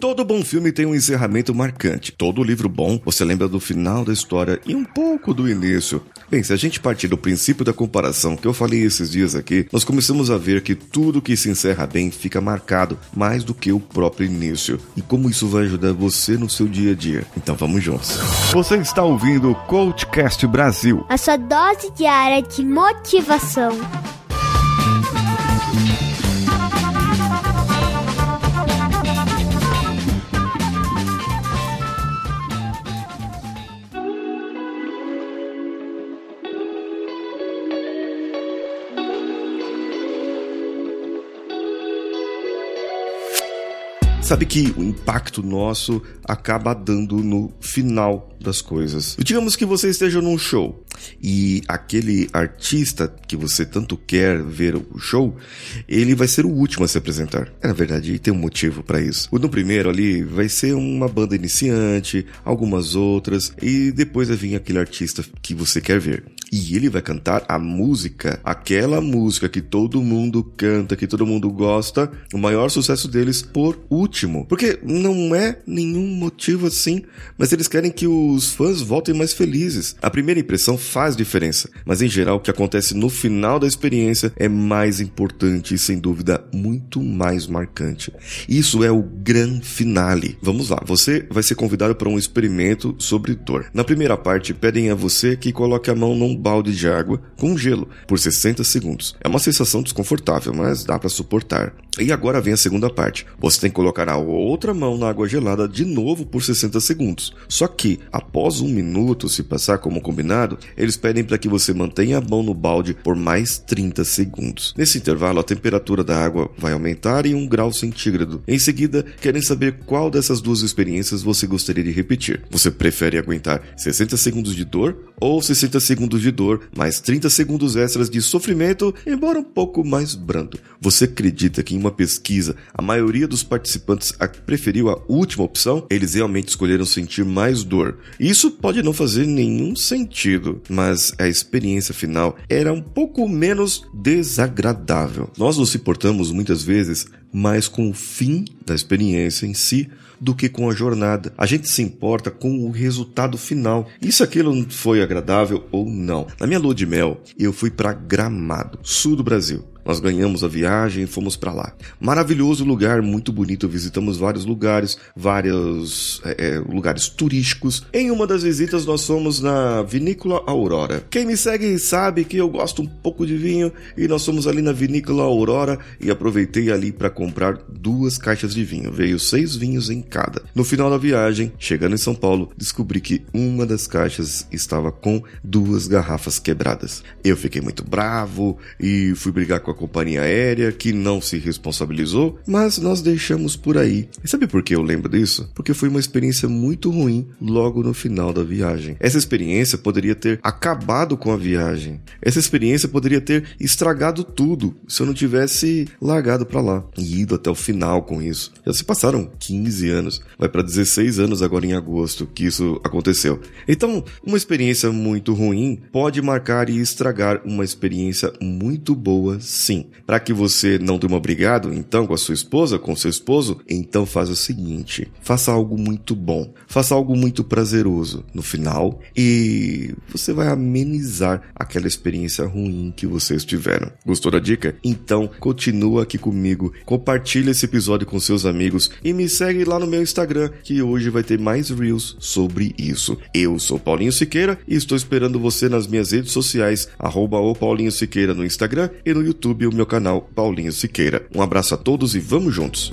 Todo bom filme tem um encerramento marcante. Todo livro bom, você lembra do final da história e um pouco do início. Bem, se a gente partir do princípio da comparação que eu falei esses dias aqui, nós começamos a ver que tudo que se encerra bem fica marcado mais do que o próprio início. E como isso vai ajudar você no seu dia a dia. Então vamos juntos. Você está ouvindo o Coachcast Brasil. A sua dose diária de motivação. Sabe que o impacto nosso acaba dando no final das coisas. Digamos que você esteja num show e aquele artista que você tanto quer ver o show, ele vai ser o último a se apresentar. É, na verdade, tem um motivo para isso. No primeiro ali vai ser uma banda iniciante, algumas outras e depois vai vir aquele artista que você quer ver. E ele vai cantar a música, aquela música que todo mundo canta, que todo mundo gosta, o maior sucesso deles por último. Porque não é nenhum motivo assim, mas eles querem que os fãs voltem mais felizes. A primeira impressão faz diferença, mas em geral o que acontece no final da experiência é mais importante e sem dúvida muito mais marcante. Isso é o gran finale. Vamos lá, você vai ser convidado para um experimento sobre dor. Na primeira parte, pedem a você que coloque a mão num balde de água com gelo por 60 segundos. É uma sensação desconfortável, mas dá para suportar. E agora vem a segunda parte. Você tem que colocar a outra mão na água gelada de novo por 60 segundos. Só que, após um minuto se passar como combinado, eles pedem para que você mantenha a mão no balde por mais 30 segundos. Nesse intervalo, a temperatura da água vai aumentar em um grau centígrado. Em seguida, querem saber qual dessas duas experiências você gostaria de repetir. Você prefere aguentar 60 segundos de dor ou 60 segundos de dor mais 30 segundos extras de sofrimento, embora um pouco mais brando? Você acredita que em uma pesquisa, a maioria dos participantes preferiu a última opção, eles realmente escolheram sentir mais dor. Isso pode não fazer nenhum sentido, mas a experiência final era um pouco menos desagradável. Nós nos importamos muitas vezes mais com o fim da experiência em si do que com a jornada. A gente se importa com o resultado final. Se aquilo foi agradável ou não. Na minha lua de mel, eu fui para Gramado, sul do Brasil. Nós ganhamos a viagem e fomos para lá. Maravilhoso lugar, muito bonito. Visitamos vários lugares, vários é, é, lugares turísticos. Em uma das visitas, nós fomos na Vinícola Aurora. Quem me segue sabe que eu gosto um pouco de vinho e nós fomos ali na Vinícola Aurora e aproveitei ali para comprar duas caixas de vinho. Veio seis vinhos em cada. No final da viagem, chegando em São Paulo, descobri que uma das caixas estava com duas garrafas quebradas. Eu fiquei muito bravo e fui brigar com a companhia aérea que não se responsabilizou, mas nós deixamos por aí. E sabe por que eu lembro disso? Porque foi uma experiência muito ruim logo no final da viagem. Essa experiência poderia ter acabado com a viagem. Essa experiência poderia ter estragado tudo se eu não tivesse largado para lá e ido até o final com isso. Já se passaram 15 anos, vai para 16 anos agora em agosto que isso aconteceu. Então, uma experiência muito ruim pode marcar e estragar uma experiência muito boa sim. Para que você não durma obrigado, então, com a sua esposa, com seu esposo, então faz o seguinte: faça algo muito bom, faça algo muito prazeroso no final e você vai amenizar aquela experiência ruim que vocês tiveram. Gostou da dica? Então, continua aqui comigo, compartilha esse episódio com seus amigos e me segue lá no meu Instagram, que hoje vai ter mais reels sobre isso. Eu sou Paulinho Siqueira e estou esperando você nas minhas redes sociais, arroba o Paulinho Siqueira no Instagram e no YouTube o meu canal Paulinho Siqueira. Um abraço a todos e vamos juntos!